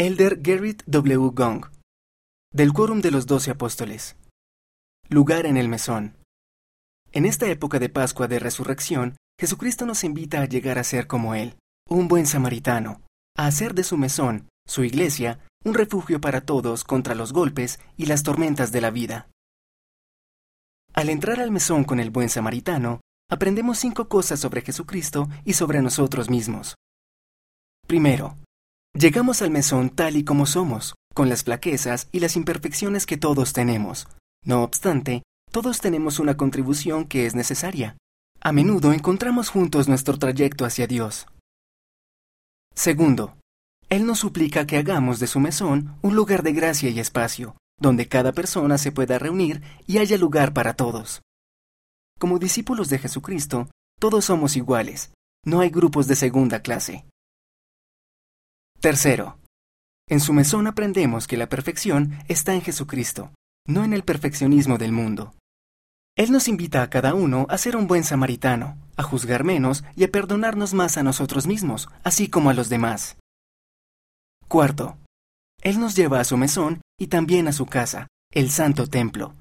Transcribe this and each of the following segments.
Elder Gerrit W. Gong, del Quórum de los Doce Apóstoles. Lugar en el mesón. En esta época de Pascua de Resurrección, Jesucristo nos invita a llegar a ser como Él, un buen samaritano, a hacer de su mesón, su iglesia, un refugio para todos contra los golpes y las tormentas de la vida. Al entrar al mesón con el buen samaritano, aprendemos cinco cosas sobre Jesucristo y sobre nosotros mismos. Primero, llegamos al mesón tal y como somos, con las flaquezas y las imperfecciones que todos tenemos. No obstante, todos tenemos una contribución que es necesaria. A menudo encontramos juntos nuestro trayecto hacia Dios. Segundo, Él nos suplica que hagamos de su mesón un lugar de gracia y espacio, donde cada persona se pueda reunir y haya lugar para todos. Como discípulos de Jesucristo, todos somos iguales, no hay grupos de segunda clase. Tercero, en su mesón aprendemos que la perfección está en Jesucristo, no en el perfeccionismo del mundo. Él nos invita a cada uno a ser un buen samaritano, a juzgar menos y a perdonarnos más a nosotros mismos, así como a los demás. Cuarto, Él nos lleva a su mesón y también a su casa, el Santo Templo,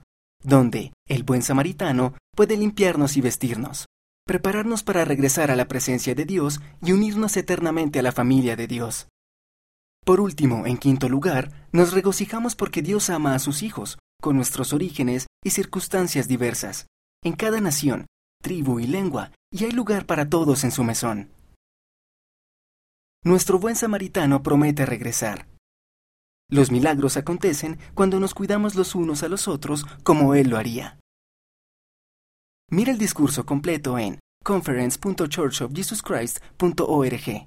donde el buen samaritano puede limpiarnos y vestirnos, prepararnos para regresar a la presencia de Dios y unirnos eternamente a la familia de Dios. Por último, en quinto lugar, nos regocijamos porque Dios ama a sus hijos, con nuestros orígenes y circunstancias diversas, en cada nación, tribu y lengua, y hay lugar para todos en su mesón. Nuestro buen samaritano promete regresar. Los milagros acontecen cuando nos cuidamos los unos a los otros como Él lo haría. Mira el discurso completo en conference.churchofjesuschrist.org.